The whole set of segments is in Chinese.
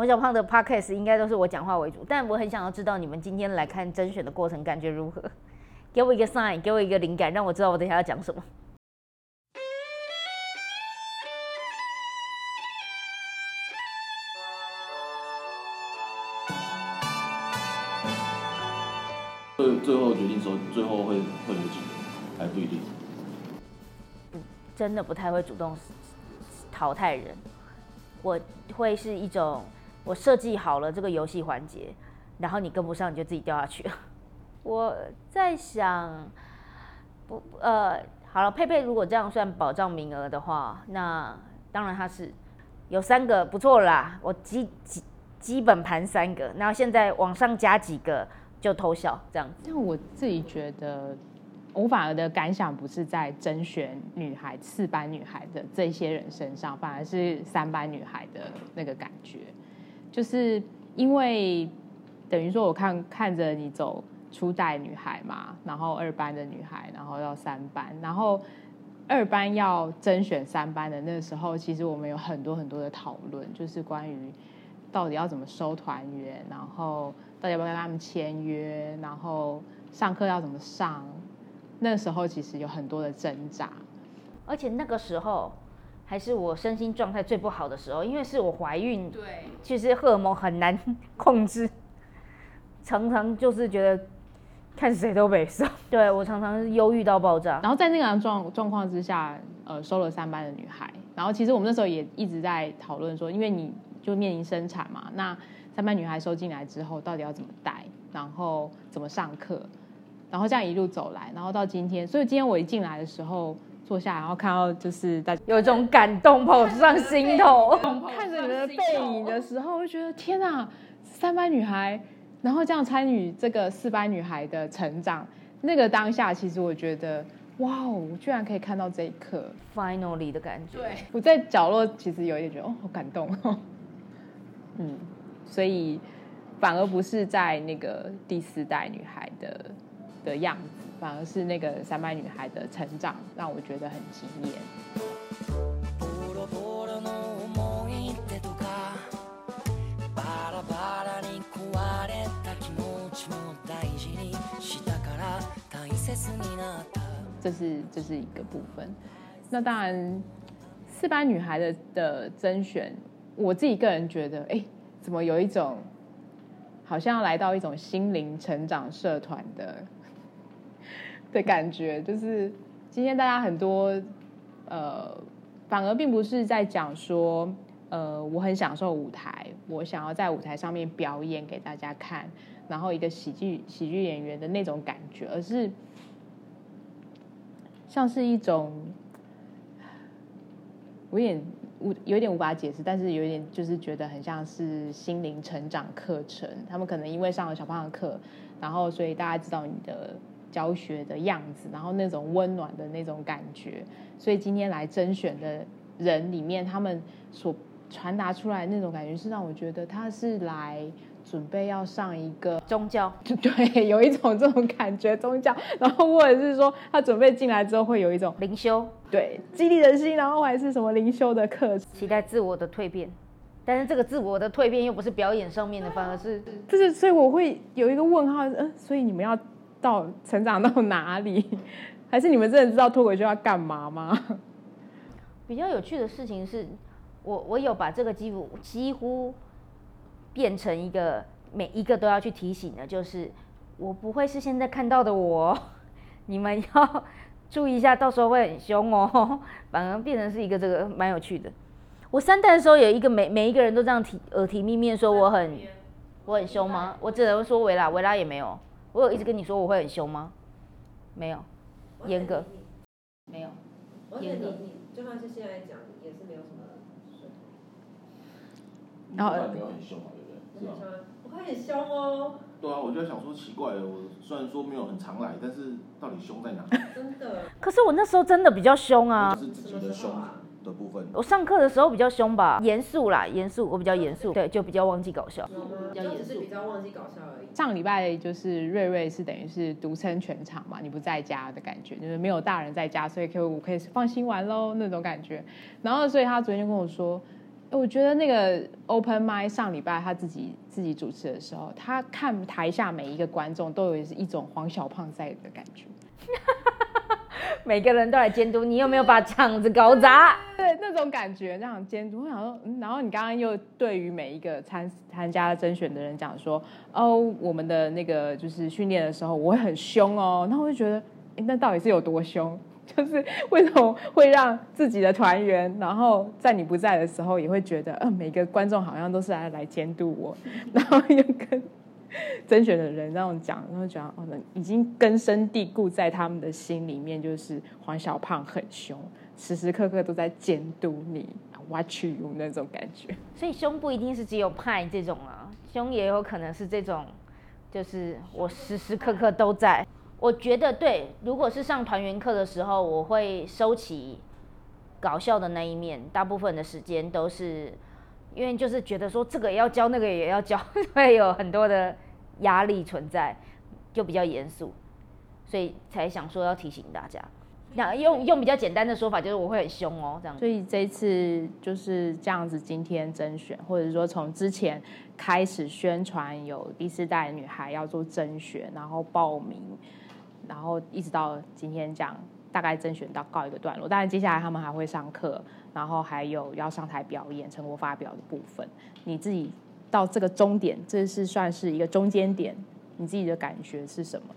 黄小胖的 podcast 应该都是我讲话为主，但我很想要知道你们今天来看甄选的过程感觉如何？给我一个 sign，给我一个灵感，让我知道我等下要讲什么。最最后决定说，最后会会有几个，还不一定。真的不太会主动淘汰人，我会是一种我设计好了这个游戏环节，然后你跟不上你就自己掉下去。我在想，不呃，好了，佩佩如果这样算保障名额的话，那当然他是有三个不错啦，我基基基本盘三个，然后现在往上加几个就偷笑这样子。但我自己觉得，我反而的感想不是在甄选女孩、四班女孩的这些人身上，反而是三班女孩的那个感觉，就是因为等于说我看看着你走初代女孩嘛，然后二班的女孩，然后要三班，然后二班要甄选三班的那时候，其实我们有很多很多的讨论，就是关于到底要怎么收团员，然后到底要不要跟他们签约，然后上课要怎么上。那时候其实有很多的挣扎，而且那个时候还是我身心状态最不好的时候，因为是我怀孕，对，其实荷尔蒙很难 控制，常常就是觉得看谁都没事，对我常常是忧郁到爆炸。然后在那个状状况之下，呃，收了三班的女孩。然后其实我们那时候也一直在讨论说，因为你就面临生产嘛，那三班女孩收进来之后，到底要怎么带，然后怎么上课，然后这样一路走来，然后到今天，所以今天我一进来的时候坐下，然后看到就是大家有一种感动跑上心头，看着你们的背影的时候，我就觉得天哪，三班女孩，然后这样参与这个四班女孩的成长，那个当下，其实我觉得，哇哦，我居然可以看到这一刻，finally 的感觉。对，我在角落其实有一点觉得，哦，好感动哦，嗯，所以反而不是在那个第四代女孩的的样子，反而是那个三班女孩的成长，让我觉得很惊艳。ボロボロの思い出とかバラバラに壊れた気持ちも大事にしたから大切になった这是这是一个部分。那当然，四班女孩的的甄选，我自己个人觉得，哎，怎么有一种好像要来到一种心灵成长社团的 的感觉，就是今天大家很多呃，反而并不是在讲说，呃，我很享受舞台，我想要在舞台上面表演给大家看，然后一个喜剧喜剧演员的那种感觉，而是像是一种，我有点无有点无法解释，但是有点就是觉得很像是心灵成长课程。他们可能因为上了小胖的课，然后所以大家知道你的教学的样子，然后那种温暖的那种感觉。所以今天来甄选的人里面，他们所传达出来的那种感觉，是让我觉得他是来准备要上一个宗教就 对，有一种这种感觉，宗教，然后或者是说他准备进来之后会有一种灵修，对激励人心，然后还是什么灵修的课，期待自我的蜕变。但是这个自我的蜕变又不是表演上面的，反而是就是？所以我会有一个问号，嗯、所以你们要到成长到哪里？还是你们真的知道脱口秀要干嘛吗？比较有趣的事情是，我我有把这个几乎几乎变成一个每一个都要去提醒的，就是我不会是现在看到的我，你们要注意一下，到时候会很凶哦。反而变成是一个这个蛮有趣的。我三代的时候有一个每每一个人都这样提耳提面面说我很我很凶吗？我只能说维拉维拉也没有，我有一直跟你说我会很凶吗？没有，严格没有。而且严格你你就算是现在讲，也是没有什么顺然后你看没有很凶嘛，对不对？是吧？我看很凶哦，对啊，我就在想说奇怪了，我虽然说没有很常来，但是到底凶在哪？真的。可是我那时候真的比较凶啊，是自己的凶的部分。我上课的时候比较凶吧，严肃啦，严肃，我比较严肃，对，就比较忘记搞笑。比较严肃比较忘记搞笑而已。上礼拜就是瑞瑞是等于是独撑全场嘛，你不在家的感觉，就是没有大人在家，所以可以我可以放心玩喽那种感觉。然后所以他昨天就跟我说，诶我觉得那个 open m i 上礼拜他自己自己主持的时候，他看台下每一个观众都有一种黄小胖在的感觉。每个人都来监督你有没有把场子搞砸。对那种感觉，那样监督。我想说，然后你刚刚又对于每一个参参加甄选的人讲说，哦，我们的那个就是训练的时候，我会很凶哦。那我就觉得，诶那到底是有多凶？就是为什么会让自己的团员，然后在你不在的时候，也会觉得，嗯、每个观众好像都是来来监督我，然后又跟 甄选的人那种讲，然后讲哦，那已经根深蒂固在他们的心里面，就是黄小胖很凶，时时刻刻都在监督你，watch you 那种感觉。所以凶不一定是只有派这种啊，凶也有可能是这种，就是我时时刻刻都在。我觉得对，如果是上团员课的时候，我会收起搞笑的那一面，大部分的时间都是因为就是觉得说这个也要教，那个也要教，会有很多的压力存在，就比较严肃，所以才想说要提醒大家。那用用比较简单的说法，就是我会很凶哦，这样。所以这一次就是这样子，今天甄选，或者说从之前开始宣传有第四代女孩要做甄选，然后报名，然后一直到今天这样，大概甄选到告一个段落。当然接下来他们还会上课，然后还有要上台表演成果发表的部分。你自己到这个终点，这是算是一个中间点，你自己的感觉是什么？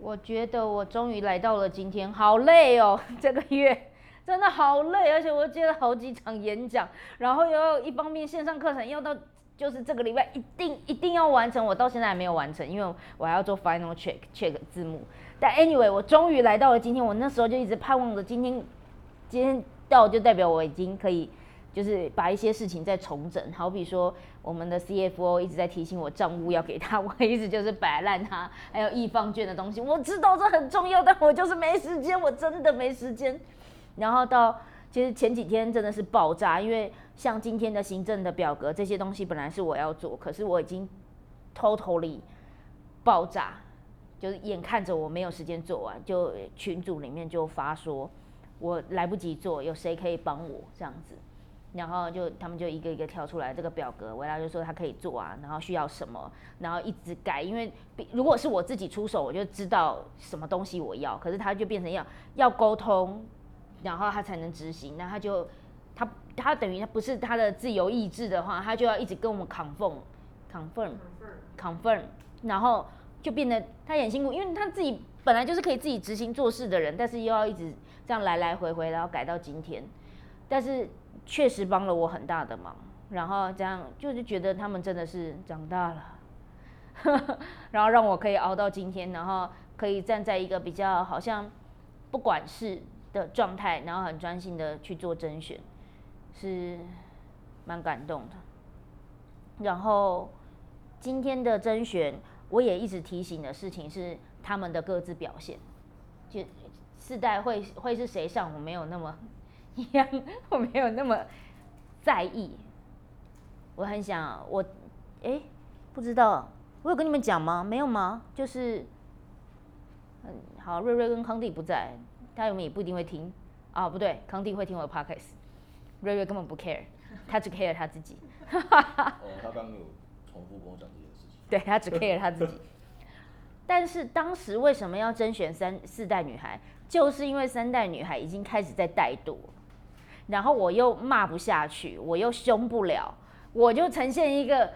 我觉得我终于来到了今天，好累哦，这个月真的好累，而且我接了好几场演讲，然后又要一方面线上课程要到，就是这个礼拜一定一定要完成，我到现在还没有完成，因为我还要做 final check check 字幕。但 anyway，我终于来到了今天，我那时候就一直盼望着今天，今天到就代表我已经可以。就是把一些事情再重整，好比说我们的 CFO 一直在提醒我账务要给他，我一直就是摆烂他，还有易放券的东西，我知道这很重要，但我就是没时间，我真的没时间。然后到其实前几天真的是爆炸，因为像今天的行政的表格这些东西本来是我要做，可是我已经 totally 爆炸，就是眼看着我没有时间做完，就群组里面就发说我来不及做，有谁可以帮我这样子。然后就他们就一个一个跳出来这个表格，维拉就说他可以做啊，然后需要什么，然后一直改，因为如果是我自己出手，我就知道什么东西我要，可是他就变成要要沟通，然后他才能执行，那他就他他等于他不是他的自由意志的话，他就要一直跟我们 confirm confirm confirm，然后就变得他也很辛苦，因为他自己本来就是可以自己执行做事的人，但是又要一直这样来来回回，然后改到今天，但是。确实帮了我很大的忙，然后这样就是觉得他们真的是长大了，然后让我可以熬到今天，然后可以站在一个比较好像不管事的状态，然后很专心的去做甄选，是蛮感动的。然后今天的甄选，我也一直提醒的事情是他们的各自表现，就四代会会是谁上，我没有那么。一样，我没有那么在意。我很想，我哎，不知道，我有跟你们讲吗？没有吗？就是，嗯，好，瑞瑞跟康帝不在，他们也不一定会听啊。不对，康帝会听我的 podcast，瑞瑞根本不 care，他只 care 他自己。哦，他刚刚有重复跟我讲这件事情。对他只 care 他自己。但是当时为什么要甄选三四代女孩？就是因为三代女孩已经开始在带度。然后我又骂不下去，我又凶不了，我就呈现一个，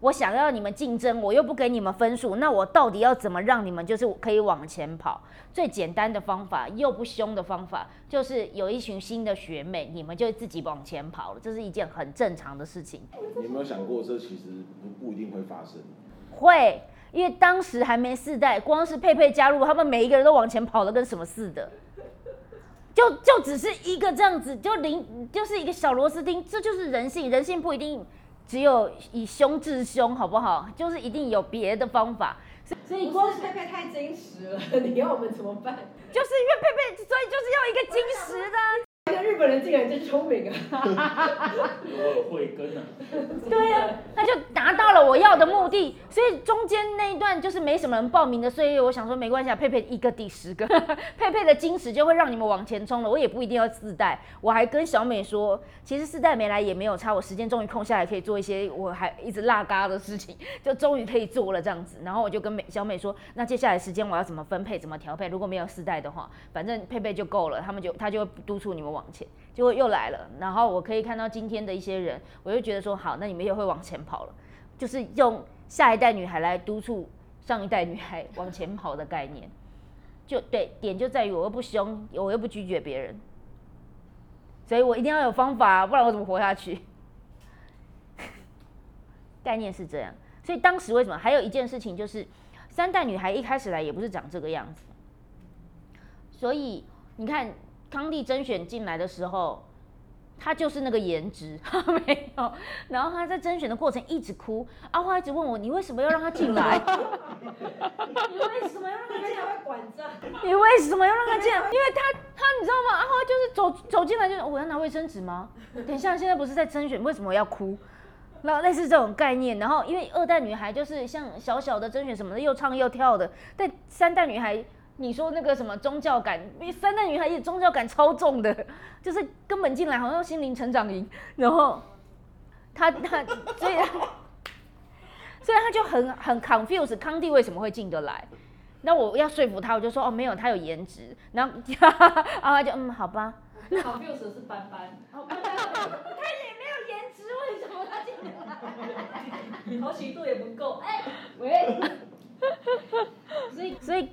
我想要你们竞争，我又不给你们分数，那我到底要怎么让你们就是可以往前跑？最简单的方法又不凶的方法，就是有一群新的学妹，你们就自己往前跑了，这是一件很正常的事情。你有没有想过，这其实不不一定会发生？会，因为当时还没四代，光是佩佩加入，他们每一个人都往前跑的跟什么似的。就就只是一个这样子，就零就是一个小螺丝钉，这就是人性。人性不一定只有以凶制凶，好不好？就是一定有别的方法。所以光不是佩佩太矜持了，你要我们怎么办？就是因为佩佩，所以就是要一个矜持的啊。这个日本人竟然真聪明啊！有慧根啊，对呀、那就达到了我要的目的。所以中间那一段就是没什么人报名的，所以我想说没关系啊，佩佩一个抵十个，佩佩的金石就会让你们往前冲了。我也不一定要自带，我还跟小美说，其实四代没来也没有差，我时间终于空下来可以做一些我还一直落嘎的事情，就终于可以做了这样子。然后我就跟美小美说，那接下来时间我要怎么分配，怎么调配？如果没有四代的话，反正佩佩就够了，他们就他就会督促你们往往前。结果又来了，然后我可以看到今天的一些人，我就觉得说好，那你们又会往前跑了，就是用下一代女孩来督促上一代女孩往前跑的概念。就对，点就在于我又不凶，我又不拒绝别人，所以我一定要有方法，不然我怎么活下去？概念是这样，所以当时为什么还有一件事情就是，三代女孩一开始来也不是长这个样子，所以你看康帝甄选进来的时候，他就是那个颜值，没有。然后他在甄选的过程一直哭，阿花一直问我，你为什么要让他进来？你为什么要让他进来？会管账，你为什么要让他进来？因为他他你知道吗？阿花就是走走进来就是我要拿卫生纸吗？等一下，现在不是在甄选，为什么要哭？然后类似这种概念，然后因为二代女孩就是像小小的甄选什么的，又唱又跳的，但三代女孩，你说那个什么宗教感，三代女孩也宗教感超重的，就是根本进来好像心灵成长营，然后他他所以他 所以他就很很 confused，康帝为什么会进得来？那我要说服他，我就说哦没有，他有颜值，然后 然后他就嗯好吧，，confuse 是斑斑，他也没有颜值，为什么他进得来？好奇度也不够。哎，喂，所以所以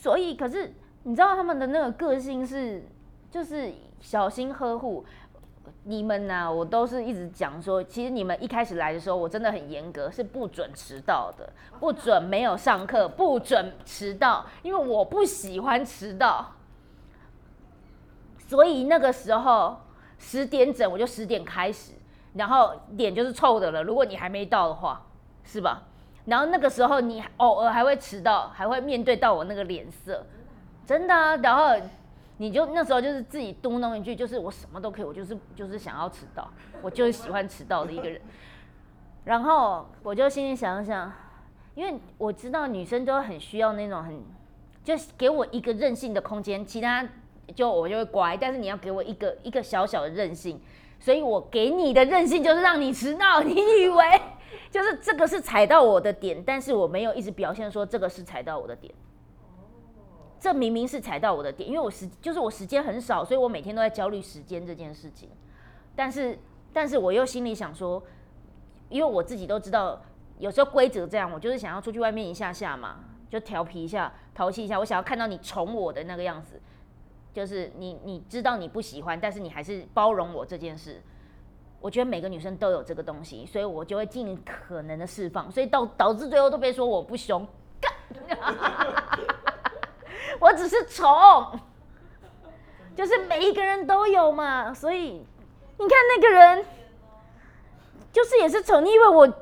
所以，可是你知道他们的那个个性是，就是小心呵护。你们呐、我都是一直讲说，其实你们一开始来的时候，我真的很严格，是不准迟到的，不准没有上课，不准迟到，因为我不喜欢迟到。所以那个时候十点整我就十点开始，然后脸就是臭的了。如果你还没到的话，是吧？然后那个时候你偶尔还会迟到，还会面对到我那个脸色，真的。然后你就那时候就是自己嘟囔一句，就是我什么都可以，我就是就是想要迟到，我就是喜欢迟到的一个人。然后我就心里想想，因为我知道女生都很需要那种很，就是给我一个任性的空间，其他就我就会乖，但是你要给我一个一个小小的任性，所以我给你的任性就是让你迟到，你以为就是这个是踩到我的点，但是我没有一直表现说这个是踩到我的点。这明明是踩到我的点，因为我时就是我时间很少，所以我每天都在焦虑时间这件事情。但是，但是我又心里想说，因为我自己都知道，有时候规则这样，我就是想要出去外面一下下嘛，就调皮一下、淘气一下，我想要看到你宠我的那个样子，就是你你知道你不喜欢，但是你还是包容我这件事。我觉得每个女生都有这个东西，所以我就会尽可能的释放，所以导导致最后都被说我不凶，我只是宠，就是每一个人都有嘛，所以你看那个人，就是也是宠，你以为我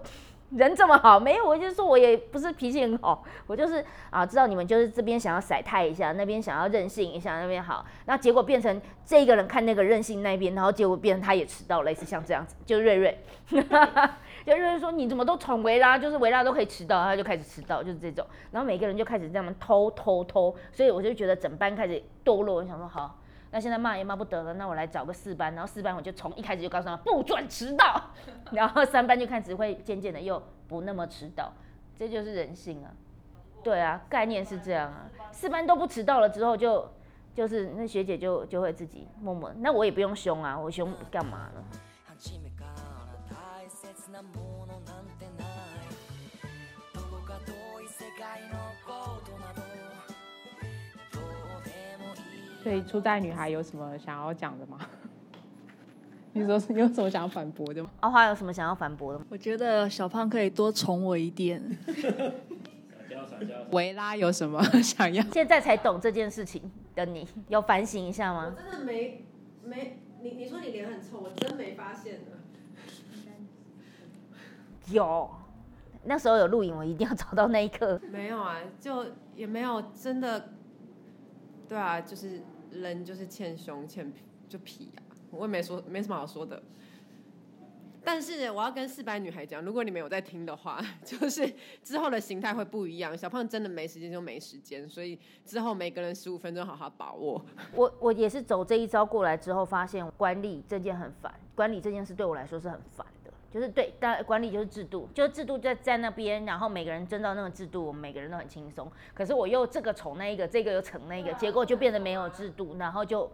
人这么好？没有，我就是说我也不是脾气很好，我就是啊，知道你们就是这边想要甩态一下，那边想要任性一下，那边好，那结果变成这个人看那个任性那边，然后结果变成他也迟到，类似像这样子，就是瑞瑞，就瑞瑞说你怎么都宠维拉，就是维拉都可以迟到，他就开始迟到，就是这种，然后每个人就开始这样偷偷偷，所以我就觉得整班开始堕落，我想说好。那现在骂也骂不得了，那我来找个四班，然后四班我就从一开始就告诉他们不准迟到，然后三班就开始会渐渐的又不那么迟到，这就是人性啊。对啊，概念是这样啊。四班都不迟到了之后就，就是那学姐就就会自己默默，那我也不用凶啊，我凶干嘛呢？所以初代女孩有什么想要讲的吗？你说你有什么想要反驳的吗？阿花有什么想要反驳的吗？我觉得小胖可以多宠我一点。维拉有什么 想要？现在才懂这件事情，的你，有反省一下我吗？真的没没，你你说你脸很臭，我真没发现呢。有，那时候有录影，我一定要找到那一刻。没有啊，就也没有真的，对啊，就是人就是欠胸欠皮就皮啊，我也没说没什么好说的。但是我要跟四百女孩讲，如果你们有在听的话，就是之后的形态会不一样。小胖真的没时间就没时间，所以之后每个人十五分钟好好把握。我我也是走这一招过来之后，发现管理这件很烦，管理这件事对我来说是很烦。就是对，但管理就是制度，就是制度在在那边，然后每个人遵照那个制度，我们每个人都很轻松。可是我又这个宠那一个，这个又宠那个，结果就变得没有制度，然后就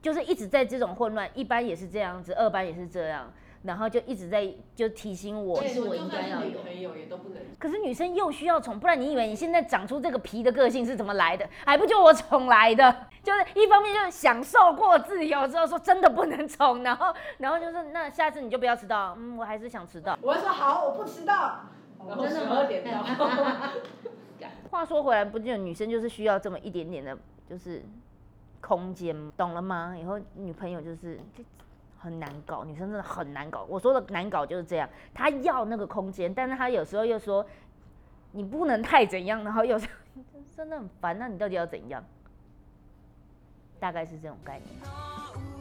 就是一直在这种混乱。一班也是这样子，二班也是这样，然后就一直在就提醒我，是我应该要有。朋友也都不能。可是女生又需要宠，不然你以为你现在长出这个皮的个性是怎么来的？还不就我宠来的？就是一方面就是享受过自由之后说真的不能宠，然后然后就是那下次你就不要迟到，嗯，我还是想迟到。我会说好，我不迟到，真的十二点到。话说回来，不就女生就是需要这么一点点的，就是空间，懂了吗？以后女朋友就是就很难搞，女生真的很难搞。我说的难搞就是这样，她要那个空间，但是她有时候又说你不能太怎样，然后有时候真的很烦，那你到底要怎样？大概是这种概念。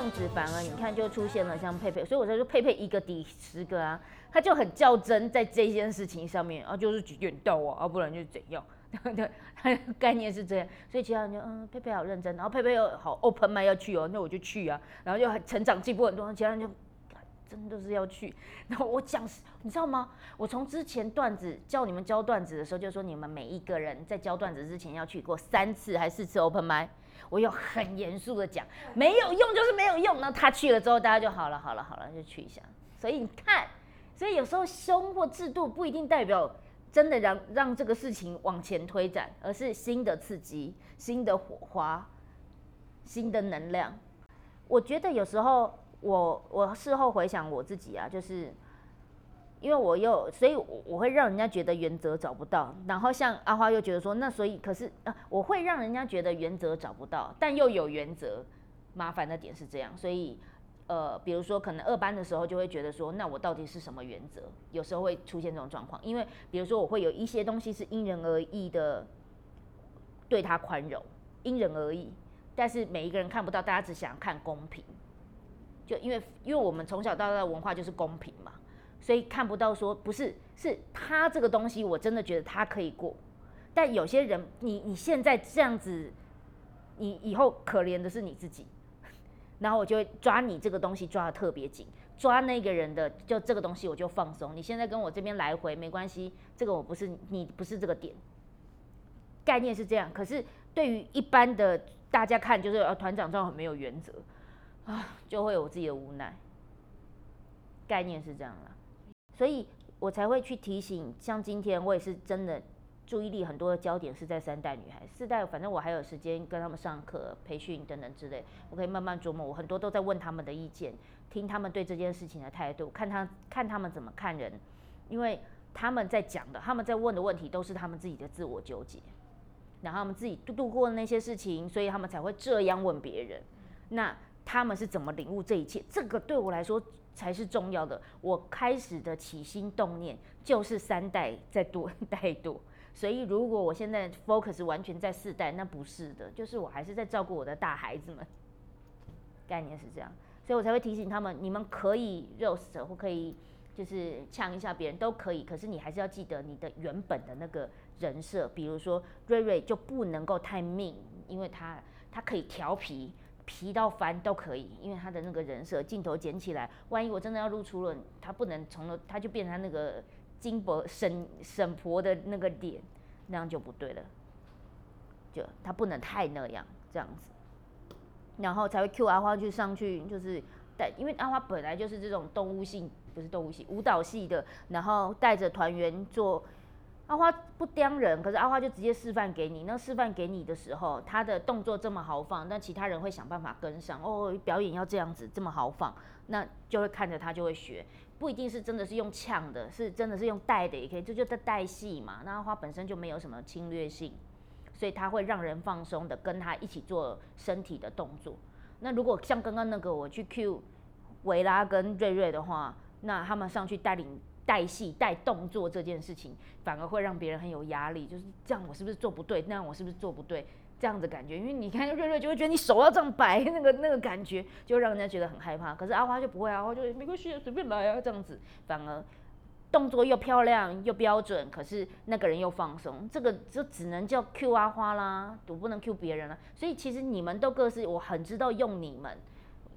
样子反而你看就出现了像佩佩，所以我才说佩佩一个抵十个啊，他就很较真在这件事情上面啊，就是几点到啊，啊不然就是怎样，对，他的概念是这样，所以其他人就嗯佩佩好认真，然后佩佩又好 open m i 要去哦，那我就去啊，然后就很成长进步很多，其他人就。真的是要去，然后我讲，你知道吗？我从之前段子叫你们教段子的时候，就说你们每一个人在教段子之前要去过三次还是四次 open m i 我有很严肃的讲，没有用就是没有用。那他去了之后，大家就好了，好了，好了，就去一下。所以你看，所以有时候凶或制度不一定代表真的让让这个事情往前推展，而是新的刺激、新的火花、新的能量。我觉得有时候我我事后回想我自己啊，就是因为我又，所以我我会让人家觉得原则找不到，然后像阿花又觉得说，那所以可是啊，我会让人家觉得原则找不到，但又有原则，麻烦的点是这样，所以呃，比如说可能二班的时候就会觉得说，那我到底是什么原则？有时候会出现这种状况，因为比如说我会有一些东西是因人而异的，对他宽容，因人而异，但是每一个人看不到，大家只想看公平。就因为因为我们从小到大的文化就是公平嘛，所以看不到说不是是他这个东西，我真的觉得他可以过，但有些人你你现在这样子，你以后可怜的是你自己，然后我就会抓你这个东西抓的特别紧，抓那个人的就这个东西我就放松，你现在跟我这边来回没关系，这个我不是你不是这个点，概念是这样，可是对于一般的大家看就是呃团长这样很没有原则。啊，就会有自己的无奈。概念是这样啦，所以我才会去提醒。像今天我也是真的注意力很多的焦点是在三代女孩、四代，反正我还有时间跟他们上课、培训等等之类，我可以慢慢琢磨。我很多都在问他们的意见，听他们对这件事情的态度，看他看他们怎么看人，因为他们在讲的、他们在问的问题都是他们自己的自我纠结，然后他们自己度度过的那些事情，所以他们才会这样问别人。那他们是怎么领悟这一切？这个对我来说才是重要的。我开始的起心动念就是三代在多 代多，所以如果我现在 focus 完全在四代，那不是的，就是我还是在照顾我的大孩子们。概念是这样，所以我才会提醒他们：你们可以 roast 或可以就是呛一下别人都可以，可是你还是要记得你的原本的那个人设。比如说瑞瑞就不能够太命，因为他他可以调皮。皮到翻都可以，因为他的那个人设，镜头捡起来，万一我真的要露出了，他不能从了，他就变成他那个金箔沈沈婆的那个脸，那样就不对了，就他不能太那样这样子，然后才会 Q 阿花去上去，就是带，因为阿花本来就是这种动物性，不是动物系舞蹈系的，然后带着团员做阿花不刁人，可是阿花就直接示范给你。那示范给你的时候，他的动作这么豪放，那其他人会想办法跟上。哦，表演要这样子，这么豪放，那就会看着他就会学。不一定是真的是用呛的，是真的是用带的也可以，这就在带戏嘛。那阿花本身就没有什么侵略性，所以他会让人放松的跟他一起做身体的动作。那如果像刚刚那个我去 Q 维拉跟瑞瑞的话，那他们上去带领。带戏带动作这件事情，反而会让别人很有压力。就是这样，我是不是做不对？那样我是不是做不对？这样子感觉，因为你看瑞瑞就会觉得你手要这样摆，那个那个感觉就让人家觉得很害怕。可是阿花就不会，阿花就没关系，随便来啊，这样子反而动作又漂亮又标准，可是那个人又放松。这个就只能叫 Q 阿花啦，我不能 Q 别人了。所以其实你们都各自，我很知道用你们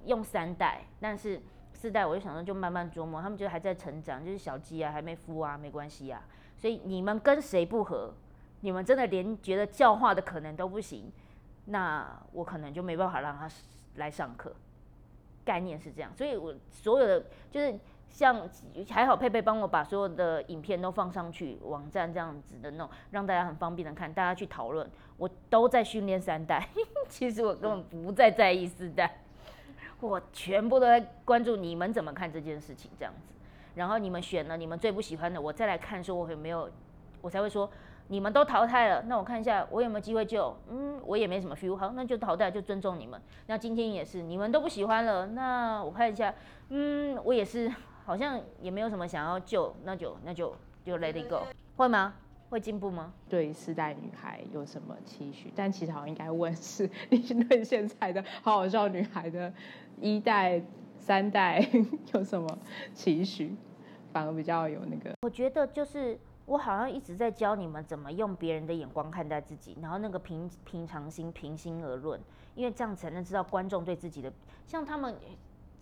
用三代，但是。四代我就想说，就慢慢琢磨，他们就还在成长，就是小鸡啊，还没孵啊，没关系啊。所以你们跟谁不合，你们真的连觉得教化的可能都不行，那我可能就没办法让他来上课。概念是这样，所以我所有的就是像还好佩佩帮我把所有的影片都放上去网站这样子的弄，让大家很方便的看，大家去讨论。我都在训练三代，其实我根本不再在意四代。我全部都在关注你们怎么看这件事情，这样子，然后你们选了你们最不喜欢的，我再来看说我有没有，我才会说你们都淘汰了，那我看一下我有没有机会救，嗯，我也没什么 feel，好，那就淘汰，就尊重你们。那今天也是你们都不喜欢了，那我看一下，嗯，我也是好像也没有什么想要救，那就那就就 let it go，会吗？会进步吗？对四代女孩有什么期许？但其实好像应该问是你对现在的好好笑女孩的一代、三代 有什么期许？反而比较有那个。我觉得就是我好像一直在教你们怎么用别人的眼光看待自己，然后那个平平常心、平心而论，因为这样才能知道观众对自己的。像他们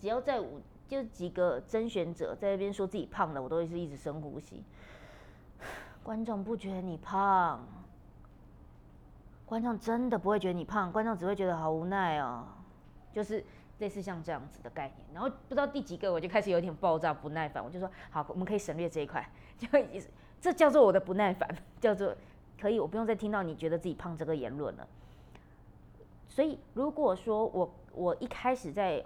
只要在五就几个甄选者在那边说自己胖的，我都会是一直深呼吸。观众不觉得你胖，观众真的不会觉得你胖，观众只会觉得好无奈哦，就是类似像这样子的概念。然后不知道第几个我就开始有点爆炸不耐烦，我就说好，我们可以省略这一块，就这叫做我的不耐烦，叫做可以，我不用再听到你觉得自己胖这个言论了。所以如果说我我一开始在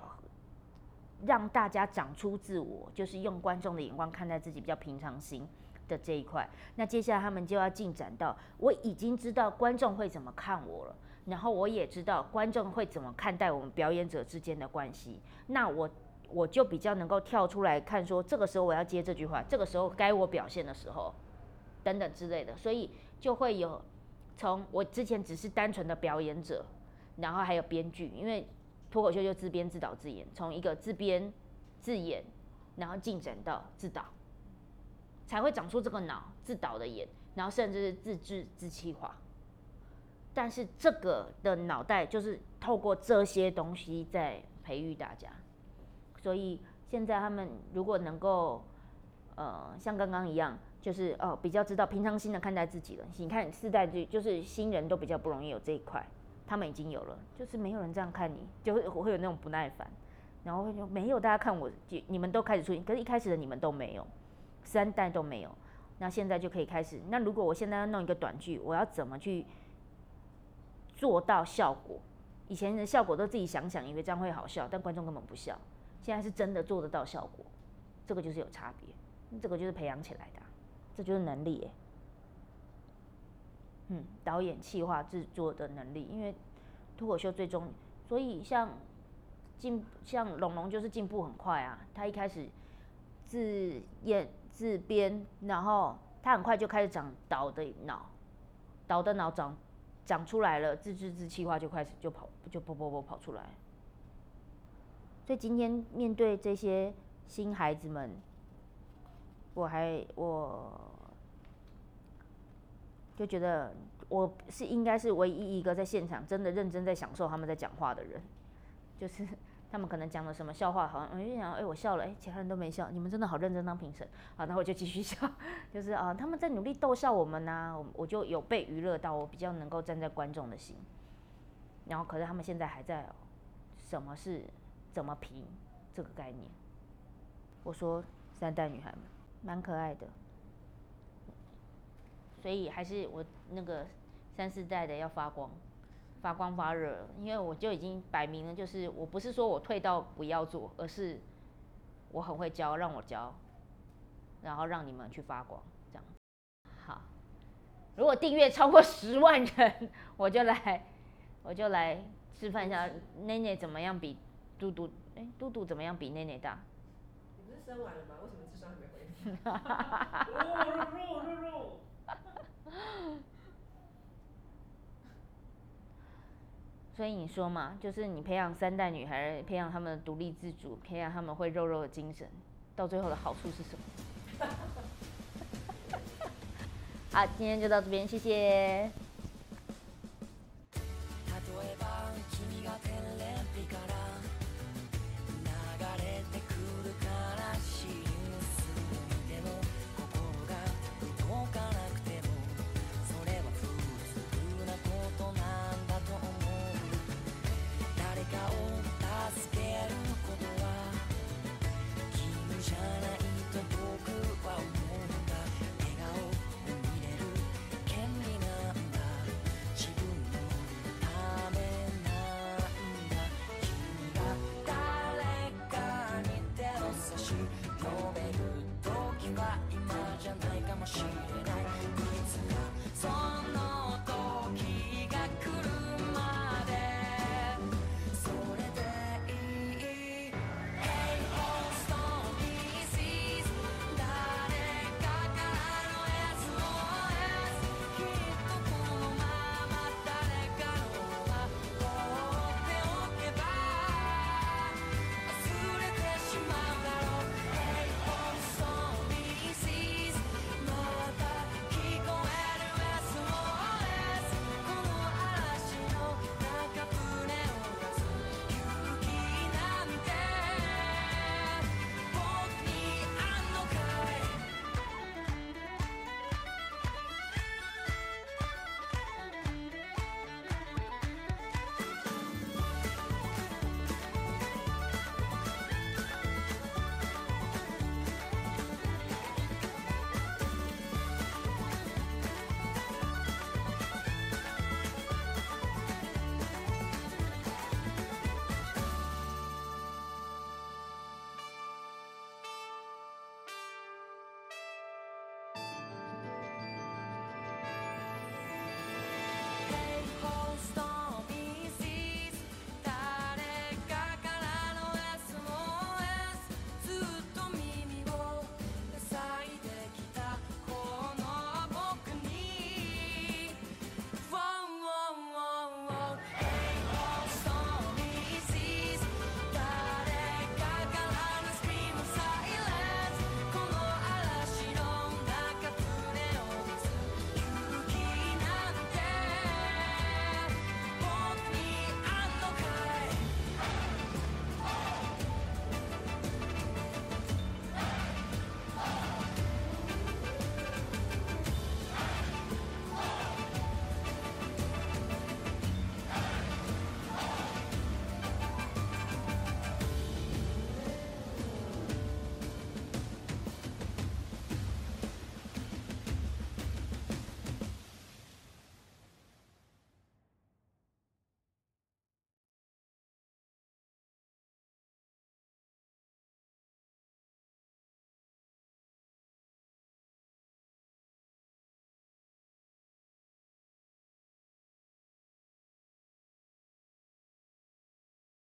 让大家长出自我，就是用观众的眼光看待自己，比较平常心。的这一块，那接下来他们就要进展到，我已经知道观众会怎么看我了，然后我也知道观众会怎么看待我们表演者之间的关系，那我我就比较能够跳出来看，说这个时候我要接这句话，这个时候该我表现的时候，等等之类的，所以就会有从我之前只是单纯的表演者，然后还有编剧，因为脱口秀就自编自导自演，从一个自编自演，然后进展到自导。才会长出这个脑自导的眼，然后甚至是自制自气化。但是这个的脑袋就是透过这些东西在培育大家，所以现在他们如果能够，呃，像刚刚一样，就是哦比较知道平常心的看待自己了。你看四代就就是新人都比较不容易有这一块，他们已经有了，就是没有人这样看你，就会会有那种不耐烦，然后会说没有大家看我，你们都开始出现，可是一开始的你们都没有。三代都没有，那现在就可以开始。那如果我现在要弄一个短剧，我要怎么去做到效果？以前的效果都自己想想，以为这样会好笑，但观众根本不笑。现在是真的做得到效果，这个就是有差别。这个就是培养起来的，这就是能力耶。嗯，导演、企划、制作的能力，因为脱口秀最终，所以像进像龙龙就是进步很快啊，他一开始自演。自编，然后他很快就开始长导的脑，导的脑长长出来了，自制自气化就开始就跑就啵啵啵跑出来。所以今天面对这些新孩子们，我还我就觉得我是应该是唯一一个在现场真的认真在享受他们在讲话的人，就是。他们可能讲了什么笑话，好像我就想，哎，我笑了，哎，其他人都没笑，你们真的好认真当评审，好，那我就继续笑，就是啊，他们在努力逗笑我们呢，我我就有被娱乐到，我比较能够站在观众的心，然后可是他们现在还在，什么是怎么评这个概念？我说三代女孩们蛮可爱的，所以还是我那个三四代的要发光，发光发热，因为我就已经摆明了，就是我不是说我退到不要做，而是我很会教，让我教，然后让你们去发光，这样。好，如果订阅超过十万人，我就来，我就来示范一下内内怎么样比嘟嘟，哎，嘟嘟怎么样比内内大？你不是生完了吗？为什么智商还没回复？所以你说嘛，就是你培养三代女孩，培养她们独立自主，培养她们会肉肉的精神，到最后的好处是什么？好，今天就到这边，谢谢。是有悲。